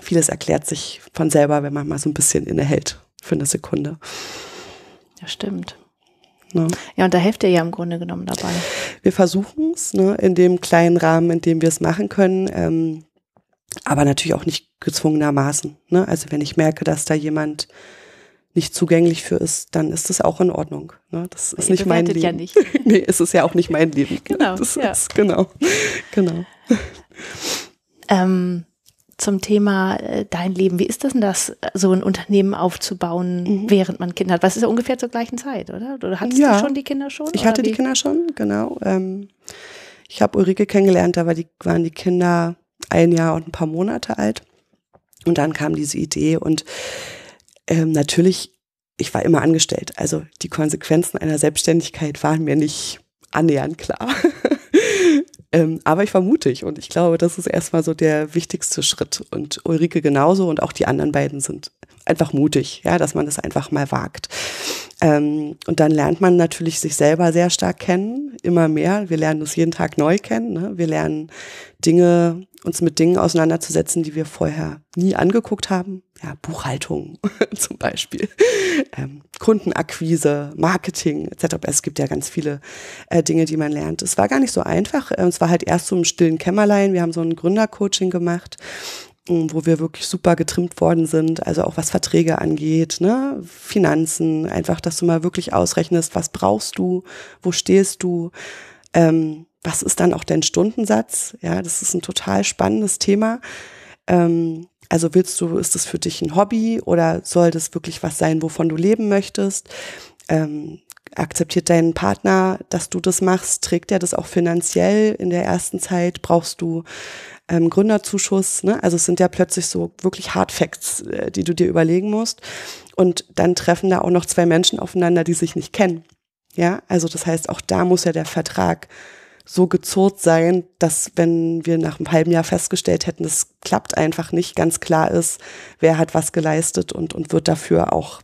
vieles erklärt sich von selber, wenn man mal so ein bisschen innehält für eine Sekunde. Ja, stimmt. Ne? Ja, und da helft ihr ja im Grunde genommen dabei. Wir versuchen es ne, in dem kleinen Rahmen, in dem wir es machen können, ähm, aber natürlich auch nicht gezwungenermaßen. Ne? Also wenn ich merke, dass da jemand nicht zugänglich für ist, dann ist das auch in Ordnung. Ne? Das ist Ihr nicht mein Leben. Ja nicht. nee, es ist ja auch nicht mein Leben. Genau. Das ja. ist, genau. genau. Ähm, zum Thema äh, dein Leben. Wie ist das denn das, so ein Unternehmen aufzubauen, mhm. während man Kinder hat? Was ist ja ungefähr zur gleichen Zeit, oder? Oder hattest ja. du schon die Kinder schon? Ich hatte wie? die Kinder schon, genau. Ähm, ich habe Ulrike kennengelernt, da war die, waren die Kinder ein Jahr und ein paar Monate alt. Und dann kam diese Idee und ähm, natürlich, ich war immer angestellt. Also die Konsequenzen einer Selbstständigkeit waren mir nicht annähernd klar. Ähm, aber ich war mutig und ich glaube, das ist erstmal so der wichtigste Schritt. Und Ulrike genauso und auch die anderen beiden sind einfach mutig, ja, dass man das einfach mal wagt. Ähm, und dann lernt man natürlich sich selber sehr stark kennen, immer mehr. Wir lernen uns jeden Tag neu kennen. Ne? Wir lernen Dinge, uns mit Dingen auseinanderzusetzen, die wir vorher nie angeguckt haben. Ja, Buchhaltung zum Beispiel, ähm, Kundenakquise, Marketing etc. Es gibt ja ganz viele äh, Dinge, die man lernt. Es war gar nicht so einfach. Ähm, es war halt erst so im stillen Kämmerlein. Wir haben so ein Gründercoaching gemacht wo wir wirklich super getrimmt worden sind, also auch was Verträge angeht, ne, Finanzen, einfach, dass du mal wirklich ausrechnest, was brauchst du, wo stehst du, ähm, was ist dann auch dein Stundensatz? Ja, das ist ein total spannendes Thema. Ähm, also willst du, ist das für dich ein Hobby oder soll das wirklich was sein, wovon du leben möchtest? Ähm, akzeptiert dein Partner, dass du das machst? Trägt er das auch finanziell in der ersten Zeit? Brauchst du ähm, Gründerzuschuss. Ne? Also es sind ja plötzlich so wirklich Hard Facts, äh, die du dir überlegen musst. Und dann treffen da auch noch zwei Menschen aufeinander, die sich nicht kennen. Ja, also das heißt, auch da muss ja der Vertrag so gezurrt sein, dass wenn wir nach einem halben Jahr festgestellt hätten, das klappt einfach nicht, ganz klar ist, wer hat was geleistet und, und wird dafür auch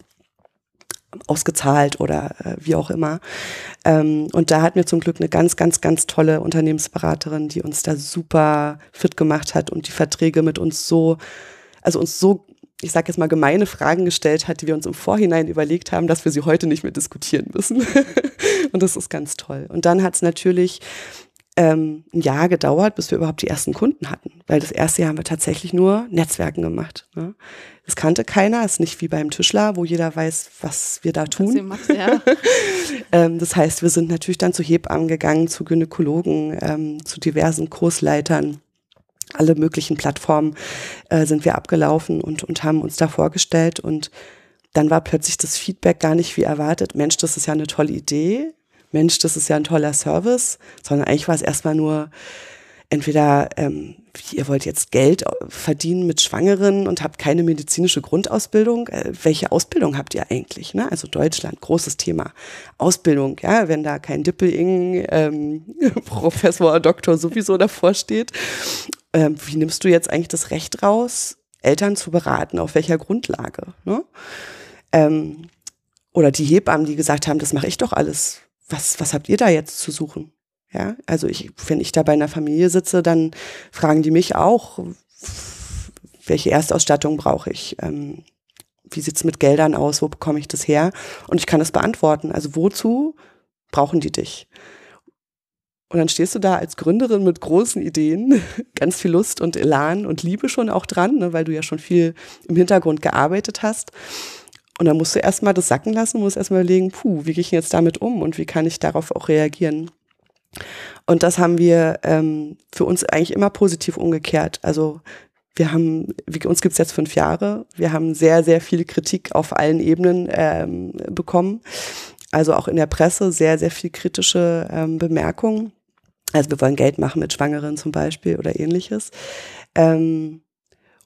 ausgezahlt oder äh, wie auch immer. Ähm, und da hatten wir zum Glück eine ganz, ganz, ganz tolle Unternehmensberaterin, die uns da super fit gemacht hat und die Verträge mit uns so, also uns so, ich sage jetzt mal, gemeine Fragen gestellt hat, die wir uns im Vorhinein überlegt haben, dass wir sie heute nicht mehr diskutieren müssen. und das ist ganz toll. Und dann hat es natürlich ähm, ein Jahr gedauert, bis wir überhaupt die ersten Kunden hatten. Weil das erste Jahr haben wir tatsächlich nur Netzwerken gemacht. Ne? Das kannte keiner, ist nicht wie beim Tischler, wo jeder weiß, was wir da tun. Macht, ja. ähm, das heißt, wir sind natürlich dann zu Hebammen gegangen, zu Gynäkologen, ähm, zu diversen Kursleitern. Alle möglichen Plattformen äh, sind wir abgelaufen und, und haben uns da vorgestellt und dann war plötzlich das Feedback gar nicht wie erwartet. Mensch, das ist ja eine tolle Idee. Mensch, das ist ja ein toller Service, sondern eigentlich war es erstmal nur entweder, ähm, ihr wollt jetzt Geld verdienen mit Schwangeren und habt keine medizinische Grundausbildung. Äh, welche Ausbildung habt ihr eigentlich? Ne? Also Deutschland, großes Thema. Ausbildung, ja, wenn da kein Dippel-Ing, ähm, Professor, Doktor sowieso davor steht. Ähm, wie nimmst du jetzt eigentlich das Recht raus, Eltern zu beraten? Auf welcher Grundlage? Ne? Ähm, oder die Hebammen, die gesagt haben, das mache ich doch alles was, was habt ihr da jetzt zu suchen? Ja, also ich, wenn ich da bei einer Familie sitze, dann fragen die mich auch, welche Erstausstattung brauche ich? Ähm, wie sieht's mit Geldern aus? Wo bekomme ich das her? Und ich kann das beantworten. Also wozu brauchen die dich? Und dann stehst du da als Gründerin mit großen Ideen, ganz viel Lust und Elan und Liebe schon auch dran, ne, weil du ja schon viel im Hintergrund gearbeitet hast. Und dann musst du erstmal das sacken lassen, musst erstmal überlegen, puh, wie gehe ich jetzt damit um und wie kann ich darauf auch reagieren? Und das haben wir ähm, für uns eigentlich immer positiv umgekehrt. Also wir haben, wie, uns gibt's jetzt fünf Jahre, wir haben sehr, sehr viel Kritik auf allen Ebenen ähm, bekommen. Also auch in der Presse sehr, sehr viel kritische ähm, Bemerkungen. Also wir wollen Geld machen mit Schwangeren zum Beispiel oder ähnliches. Ähm,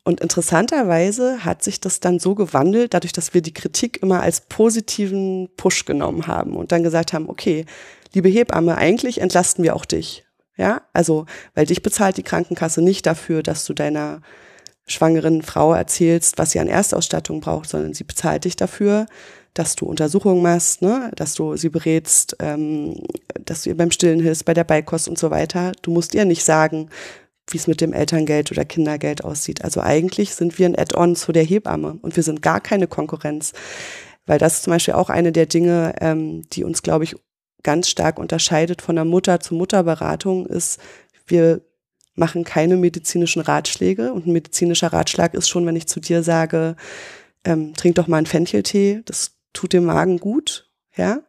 und interessanterweise hat sich das dann so gewandelt, dadurch, dass wir die Kritik immer als positiven Push genommen haben und dann gesagt haben, okay, liebe Hebamme, eigentlich entlasten wir auch dich. Ja, also, weil dich bezahlt die Krankenkasse nicht dafür, dass du deiner schwangeren Frau erzählst, was sie an Erstausstattung braucht, sondern sie bezahlt dich dafür, dass du Untersuchungen machst, ne? dass du sie berätst, ähm, dass du ihr beim Stillen hilfst, bei der Beikost und so weiter. Du musst ihr nicht sagen, wie es mit dem Elterngeld oder Kindergeld aussieht. Also eigentlich sind wir ein Add-on zu der Hebamme und wir sind gar keine Konkurrenz. Weil das ist zum Beispiel auch eine der Dinge, ähm, die uns, glaube ich, ganz stark unterscheidet von der Mutter zu Mutterberatung, ist, wir machen keine medizinischen Ratschläge. Und ein medizinischer Ratschlag ist schon, wenn ich zu dir sage, ähm, trink doch mal einen Fencheltee, das tut dem Magen gut, ja.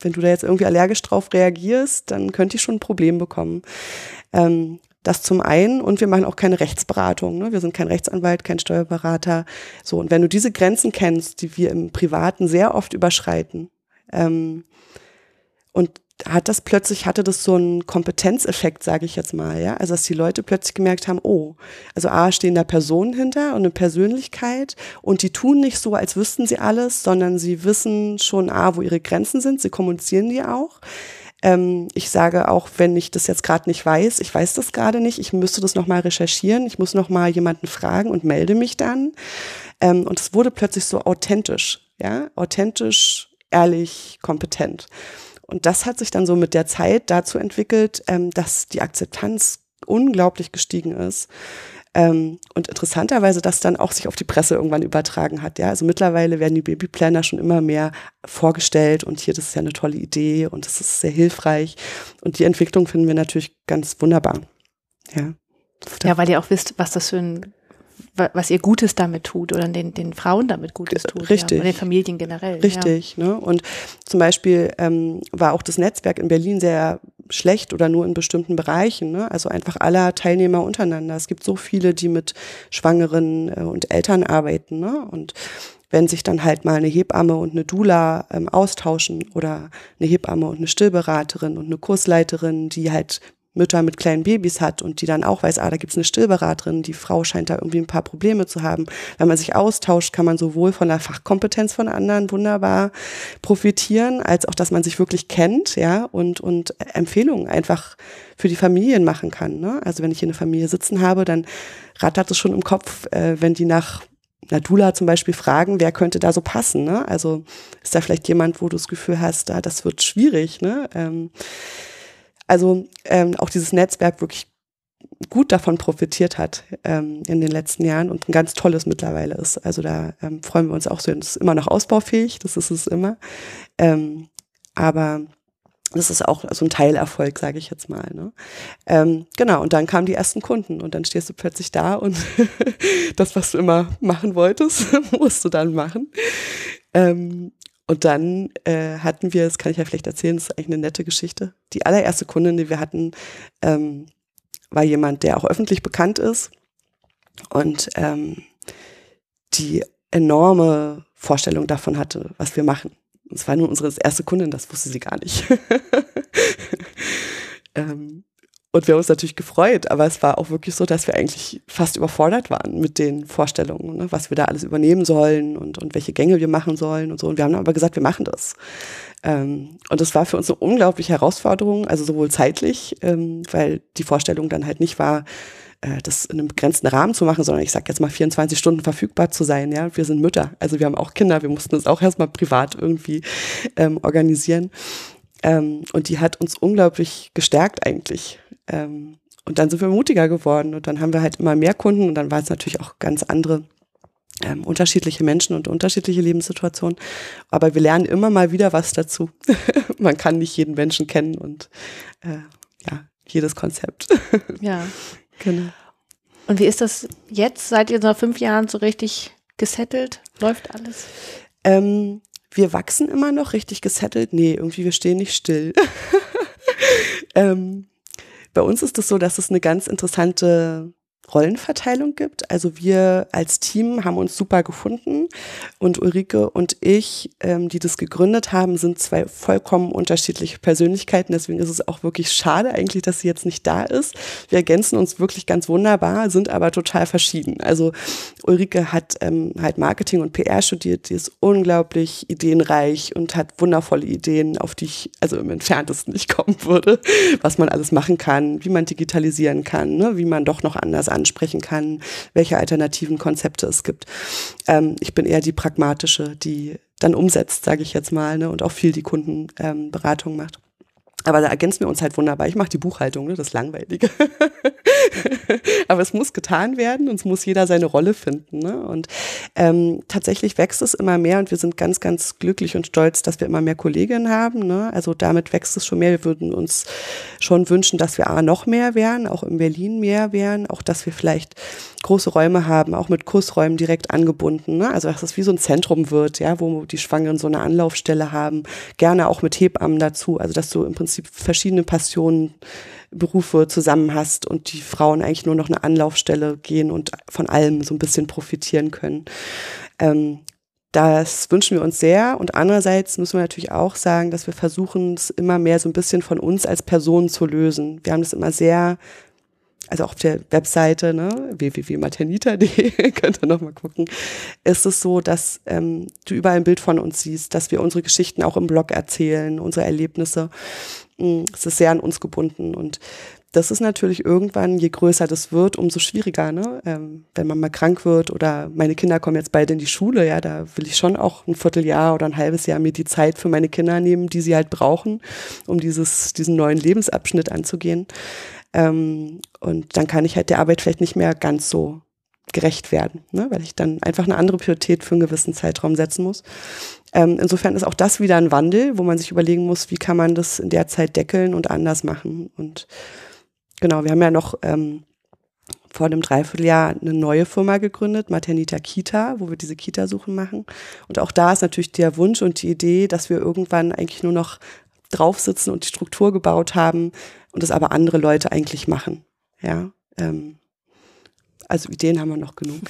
Wenn du da jetzt irgendwie allergisch drauf reagierst, dann könnte ich schon ein Problem bekommen. Ähm, das zum einen und wir machen auch keine Rechtsberatung. Ne? Wir sind kein Rechtsanwalt, kein Steuerberater. So, und wenn du diese Grenzen kennst, die wir im Privaten sehr oft überschreiten, ähm, und hat das plötzlich, hatte das so einen Kompetenzeffekt, sage ich jetzt mal, ja. Also dass die Leute plötzlich gemerkt haben, oh, also A stehen da Personen hinter und eine Persönlichkeit und die tun nicht so, als wüssten sie alles, sondern sie wissen schon A, wo ihre Grenzen sind, sie kommunizieren die auch. Ähm, ich sage auch, wenn ich das jetzt gerade nicht weiß, ich weiß das gerade nicht, ich müsste das nochmal recherchieren, ich muss nochmal jemanden fragen und melde mich dann. Ähm, und es wurde plötzlich so authentisch, ja, authentisch, ehrlich, kompetent. Und das hat sich dann so mit der Zeit dazu entwickelt, ähm, dass die Akzeptanz unglaublich gestiegen ist. Ähm, und interessanterweise das dann auch sich auf die Presse irgendwann übertragen hat. Ja, also mittlerweile werden die Babyplanner schon immer mehr vorgestellt und hier, das ist ja eine tolle Idee und das ist sehr hilfreich. Und die Entwicklung finden wir natürlich ganz wunderbar. Ja. Ja, weil ihr auch wisst, was das für ein was ihr Gutes damit tut oder den, den Frauen damit Gutes tut. Richtig. Ja, oder den Familien generell. Richtig. Ja. Ne? Und zum Beispiel ähm, war auch das Netzwerk in Berlin sehr schlecht oder nur in bestimmten Bereichen. Ne? Also einfach aller Teilnehmer untereinander. Es gibt so viele, die mit Schwangeren äh, und Eltern arbeiten. Ne? Und wenn sich dann halt mal eine Hebamme und eine Dula ähm, austauschen oder eine Hebamme und eine Stillberaterin und eine Kursleiterin, die halt Mütter mit kleinen Babys hat und die dann auch weiß, ah, da gibt's eine Stillberaterin, die Frau scheint da irgendwie ein paar Probleme zu haben. Wenn man sich austauscht, kann man sowohl von der Fachkompetenz von anderen wunderbar profitieren, als auch, dass man sich wirklich kennt, ja, und, und Empfehlungen einfach für die Familien machen kann. Ne? Also wenn ich hier eine Familie sitzen habe, dann rattert es schon im Kopf, äh, wenn die nach Nadula zum Beispiel fragen, wer könnte da so passen. Ne? Also ist da vielleicht jemand, wo du das Gefühl hast, da das wird schwierig. Ne? Ähm, also ähm, auch dieses Netzwerk wirklich gut davon profitiert hat ähm, in den letzten Jahren und ein ganz tolles mittlerweile ist. Also da ähm, freuen wir uns auch so. Es ist immer noch ausbaufähig, das ist es immer. Ähm, aber das ist auch so ein Teilerfolg, sage ich jetzt mal. Ne? Ähm, genau, und dann kamen die ersten Kunden und dann stehst du plötzlich da und das, was du immer machen wolltest, musst du dann machen. Ähm, und dann äh, hatten wir, das kann ich ja vielleicht erzählen, das ist eigentlich eine nette Geschichte. Die allererste Kundin, die wir hatten, ähm, war jemand, der auch öffentlich bekannt ist und ähm, die enorme Vorstellung davon hatte, was wir machen. Es war nur unsere erste Kundin, das wusste sie gar nicht. ähm, und wir haben uns natürlich gefreut, aber es war auch wirklich so, dass wir eigentlich fast überfordert waren mit den Vorstellungen, ne, was wir da alles übernehmen sollen und, und welche Gänge wir machen sollen und so. Und wir haben aber gesagt, wir machen das. Ähm, und das war für uns eine unglaubliche Herausforderung, also sowohl zeitlich, ähm, weil die Vorstellung dann halt nicht war, äh, das in einem begrenzten Rahmen zu machen, sondern ich sag jetzt mal 24 Stunden verfügbar zu sein. Ja, wir sind Mütter, also wir haben auch Kinder, wir mussten das auch erstmal privat irgendwie ähm, organisieren. Ähm, und die hat uns unglaublich gestärkt eigentlich. Ähm, und dann sind wir mutiger geworden und dann haben wir halt immer mehr Kunden und dann war es natürlich auch ganz andere ähm, unterschiedliche Menschen und unterschiedliche Lebenssituationen. Aber wir lernen immer mal wieder was dazu. Man kann nicht jeden Menschen kennen und äh, ja, jedes Konzept. ja. Genau. Und wie ist das jetzt? Seid ihr nach fünf Jahren so richtig gesettelt? Läuft alles? Ähm, wir wachsen immer noch richtig gesettelt. Nee, irgendwie wir stehen nicht still. ähm, bei uns ist es so, dass es eine ganz interessante Rollenverteilung gibt. Also wir als Team haben uns super gefunden und Ulrike und ich, ähm, die das gegründet haben, sind zwei vollkommen unterschiedliche Persönlichkeiten. Deswegen ist es auch wirklich schade eigentlich, dass sie jetzt nicht da ist. Wir ergänzen uns wirklich ganz wunderbar, sind aber total verschieden. Also Ulrike hat ähm, halt Marketing und PR studiert, die ist unglaublich ideenreich und hat wundervolle Ideen, auf die ich also im entferntesten nicht kommen würde, was man alles machen kann, wie man digitalisieren kann, ne? wie man doch noch anders ansprechen kann, welche alternativen Konzepte es gibt. Ähm, ich bin eher die pragmatische, die dann umsetzt, sage ich jetzt mal, ne, und auch viel die Kundenberatung ähm, macht. Aber da ergänzen wir uns halt wunderbar. Ich mache die Buchhaltung, ne? das Langweilige. Aber es muss getan werden und es muss jeder seine Rolle finden. Ne? Und ähm, tatsächlich wächst es immer mehr und wir sind ganz, ganz glücklich und stolz, dass wir immer mehr Kolleginnen haben. Ne? Also damit wächst es schon mehr. Wir würden uns schon wünschen, dass wir A, noch mehr wären, auch in Berlin mehr wären, auch dass wir vielleicht große Räume haben, auch mit Kursräumen direkt angebunden. Ne? Also dass es wie so ein Zentrum wird, ja, wo die Schwangeren so eine Anlaufstelle haben, gerne auch mit Hebammen dazu. Also dass du im Prinzip verschiedene Passionen, Berufe zusammen hast und die Frauen eigentlich nur noch eine Anlaufstelle gehen und von allem so ein bisschen profitieren können. Ähm, das wünschen wir uns sehr. Und andererseits müssen wir natürlich auch sagen, dass wir versuchen, es immer mehr so ein bisschen von uns als Person zu lösen. Wir haben das immer sehr also auf der Webseite, ne, www.maternita.de, könnt ihr nochmal gucken, ist es so, dass ähm, du überall ein Bild von uns siehst, dass wir unsere Geschichten auch im Blog erzählen, unsere Erlebnisse. Mm, es ist sehr an uns gebunden und das ist natürlich irgendwann, je größer das wird, umso schwieriger, ne? Ähm, wenn man mal krank wird oder meine Kinder kommen jetzt beide in die Schule, ja, da will ich schon auch ein Vierteljahr oder ein halbes Jahr mir die Zeit für meine Kinder nehmen, die sie halt brauchen, um dieses, diesen neuen Lebensabschnitt anzugehen. Ähm, und dann kann ich halt der Arbeit vielleicht nicht mehr ganz so gerecht werden, ne? weil ich dann einfach eine andere Priorität für einen gewissen Zeitraum setzen muss. Ähm, insofern ist auch das wieder ein Wandel, wo man sich überlegen muss, wie kann man das in der Zeit deckeln und anders machen. Und genau, wir haben ja noch ähm, vor einem Dreivierteljahr eine neue Firma gegründet, Maternita Kita, wo wir diese Kita-Suchen machen. Und auch da ist natürlich der Wunsch und die Idee, dass wir irgendwann eigentlich nur noch draufsitzen und die Struktur gebaut haben und das aber andere Leute eigentlich machen. Ja, ähm, also Ideen haben wir noch genug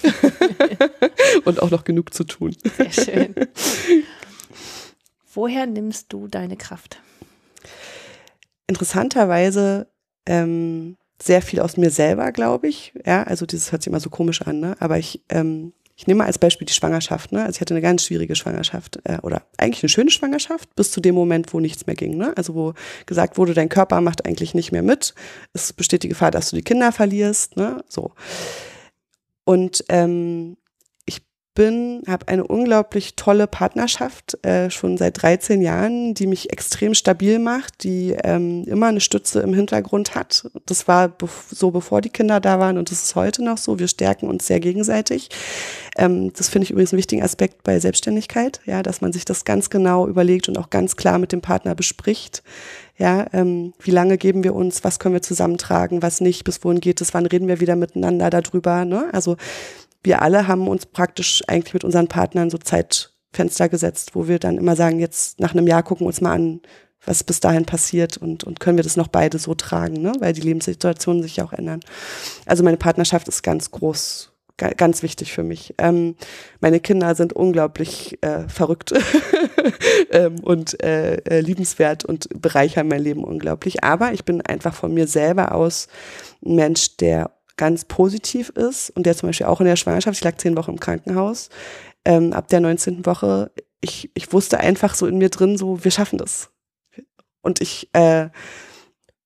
und auch noch genug zu tun. Sehr schön. Woher nimmst du deine Kraft? Interessanterweise ähm, sehr viel aus mir selber, glaube ich. Ja, also dieses hört sich immer so komisch an, ne? Aber ich, ähm, ich nehme mal als Beispiel die Schwangerschaft. Ne? Also ich hatte eine ganz schwierige Schwangerschaft äh, oder eigentlich eine schöne Schwangerschaft bis zu dem Moment, wo nichts mehr ging. Ne? Also wo gesagt wurde, dein Körper macht eigentlich nicht mehr mit. Es besteht die Gefahr, dass du die Kinder verlierst. Ne? So. Und ähm, bin, habe eine unglaublich tolle Partnerschaft, äh, schon seit 13 Jahren, die mich extrem stabil macht, die ähm, immer eine Stütze im Hintergrund hat. Das war be so, bevor die Kinder da waren und das ist heute noch so. Wir stärken uns sehr gegenseitig. Ähm, das finde ich übrigens einen wichtigen Aspekt bei Selbstständigkeit, ja, dass man sich das ganz genau überlegt und auch ganz klar mit dem Partner bespricht. Ja, ähm, wie lange geben wir uns, was können wir zusammentragen, was nicht, bis wohin geht es, wann reden wir wieder miteinander darüber. Ne? Also wir alle haben uns praktisch eigentlich mit unseren Partnern so Zeitfenster gesetzt, wo wir dann immer sagen, jetzt nach einem Jahr gucken wir uns mal an, was bis dahin passiert und, und können wir das noch beide so tragen, ne? weil die Lebenssituationen sich ja auch ändern. Also meine Partnerschaft ist ganz groß, ganz wichtig für mich. Ähm, meine Kinder sind unglaublich äh, verrückt ähm, und äh, äh, liebenswert und bereichern mein Leben unglaublich. Aber ich bin einfach von mir selber aus ein Mensch, der ganz positiv ist und der zum Beispiel auch in der Schwangerschaft, ich lag zehn Wochen im Krankenhaus, ähm, ab der 19. Woche, ich, ich wusste einfach so in mir drin, so, wir schaffen das. Und ich äh,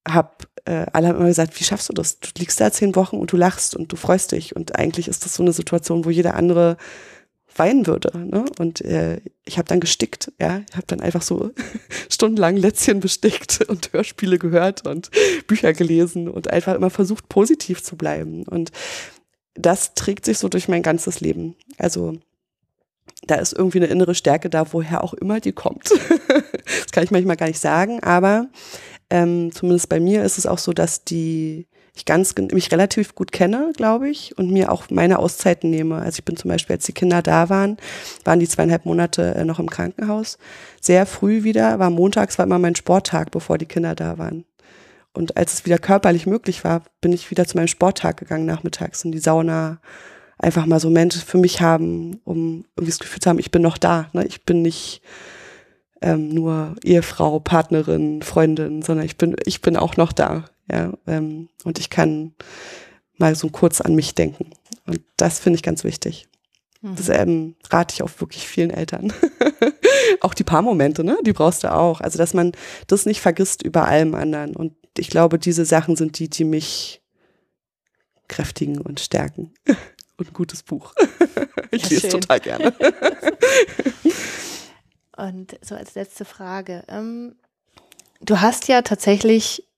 habe, äh, alle haben immer gesagt, wie schaffst du das? Du liegst da zehn Wochen und du lachst und du freust dich. Und eigentlich ist das so eine Situation, wo jeder andere weinen würde. Ne? Und äh, ich habe dann gestickt, ja, ich habe dann einfach so stundenlang Lätzchen bestickt und Hörspiele gehört und Bücher gelesen und einfach immer versucht, positiv zu bleiben. Und das trägt sich so durch mein ganzes Leben. Also da ist irgendwie eine innere Stärke da, woher auch immer die kommt. das kann ich manchmal gar nicht sagen, aber ähm, zumindest bei mir ist es auch so, dass die ich ganz mich relativ gut kenne, glaube ich, und mir auch meine Auszeiten nehme. Also ich bin zum Beispiel, als die Kinder da waren, waren die zweieinhalb Monate äh, noch im Krankenhaus. Sehr früh wieder, war montags, war immer mein Sporttag, bevor die Kinder da waren. Und als es wieder körperlich möglich war, bin ich wieder zu meinem Sporttag gegangen nachmittags in die Sauna. Einfach mal so Momente für mich haben, um irgendwie das Gefühl zu haben, ich bin noch da. Ne? Ich bin nicht ähm, nur Ehefrau, Partnerin, Freundin, sondern ich bin, ich bin auch noch da. Ja, ähm, und ich kann mal so kurz an mich denken. Und das finde ich ganz wichtig. Mhm. Das ähm, rate ich auch wirklich vielen Eltern. auch die paar Momente, ne? Die brauchst du auch. Also, dass man das nicht vergisst über allem anderen. Und ich glaube, diese Sachen sind die, die mich kräftigen und stärken. und ein gutes Buch. ich ja, lese schön. total gerne. und so als letzte Frage. Ähm, du hast ja tatsächlich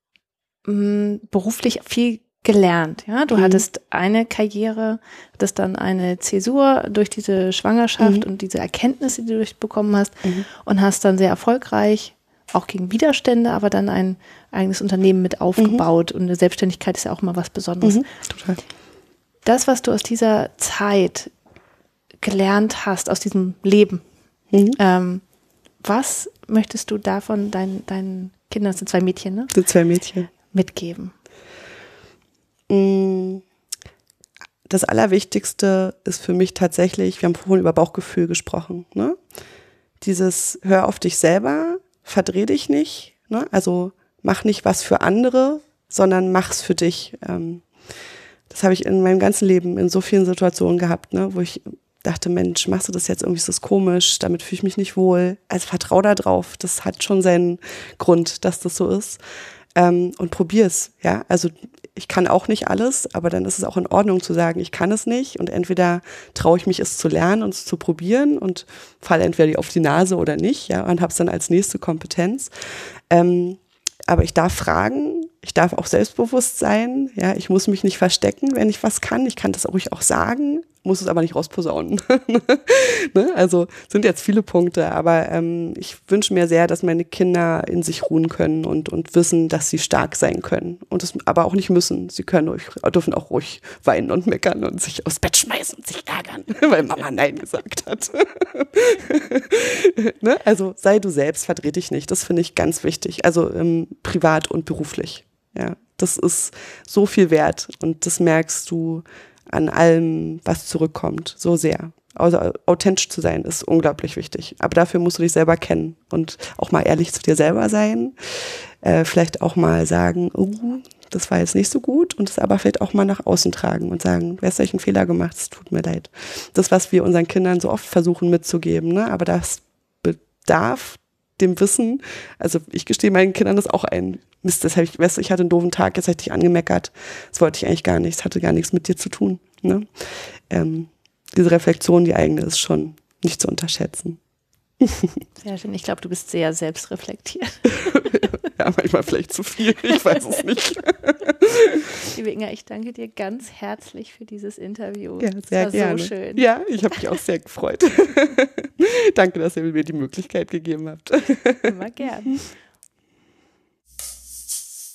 mh, beruflich viel gelernt. Ja, du mhm. hattest eine Karriere, hattest dann eine Zäsur durch diese Schwangerschaft mhm. und diese Erkenntnisse, die du durchbekommen hast mhm. und hast dann sehr erfolgreich auch gegen Widerstände, aber dann ein eigenes Unternehmen mit aufgebaut und eine Selbstständigkeit ist ja auch mal was Besonderes. Mhm. Total. Das, was du aus dieser Zeit gelernt hast, aus diesem Leben, mhm. ähm, was möchtest du davon deinen deinen Kindern, das sind zwei Mädchen, ne? Das sind zwei Mädchen mitgeben? Mm, das Allerwichtigste ist für mich tatsächlich, wir haben vorhin über Bauchgefühl gesprochen, ne? Dieses Hör auf dich selber, verdreh dich nicht, ne? Also mach nicht was für andere, sondern mach's für dich. Ähm, Das habe ich in meinem ganzen Leben in so vielen Situationen gehabt, ne, wo ich dachte, Mensch, machst du das jetzt irgendwie, ist das komisch, damit fühle ich mich nicht wohl. Also vertrau da drauf. Das hat schon seinen Grund, dass das so ist. Ähm, und probier's, ja. Also ich kann auch nicht alles, aber dann ist es auch in Ordnung zu sagen, ich kann es nicht und entweder traue ich mich es zu lernen und es zu probieren und falle entweder auf die Nase oder nicht, ja, und habe es dann als nächste Kompetenz. Ähm, aber ich darf fragen, ich darf auch selbstbewusst sein, ja, ich muss mich nicht verstecken, wenn ich was kann, ich kann das ruhig auch sagen, muss es aber nicht rausposaunen. ne? Also sind jetzt viele Punkte, aber ähm, ich wünsche mir sehr, dass meine Kinder in sich ruhen können und, und wissen, dass sie stark sein können und es aber auch nicht müssen. Sie können ruhig, dürfen auch ruhig weinen und meckern und sich aufs Bett schmeißen und sich ärgern, weil Mama Nein gesagt hat. ne? Also sei du selbst, verdreh dich nicht. Das finde ich ganz wichtig. Also ähm, privat und beruflich. Ja, das ist so viel wert und das merkst du an allem, was zurückkommt, so sehr. Also authentisch zu sein ist unglaublich wichtig. Aber dafür musst du dich selber kennen und auch mal ehrlich zu dir selber sein. Äh, vielleicht auch mal sagen, oh, das war jetzt nicht so gut und es aber vielleicht auch mal nach außen tragen und sagen, wer euch einen Fehler gemacht, es tut mir leid. Das, was wir unseren Kindern so oft versuchen mitzugeben, ne? aber das bedarf dem Wissen, also ich gestehe meinen Kindern das auch ein. Mist, das hab ich, weißt du, ich hatte einen doofen Tag, jetzt hätte ich angemeckert. Das wollte ich eigentlich gar nicht, das hatte gar nichts mit dir zu tun. Ne? Ähm, diese Reflexion, die eigene, ist schon nicht zu unterschätzen. Sehr schön. Ich glaube, du bist sehr selbstreflektiert. ja, manchmal vielleicht zu viel, ich weiß es nicht. Liebe Inga, ich danke dir ganz herzlich für dieses Interview. Ja, sehr gerne. So schön. Ja, ich habe mich auch sehr gefreut. danke, dass ihr mir die Möglichkeit gegeben habt. Immer gern.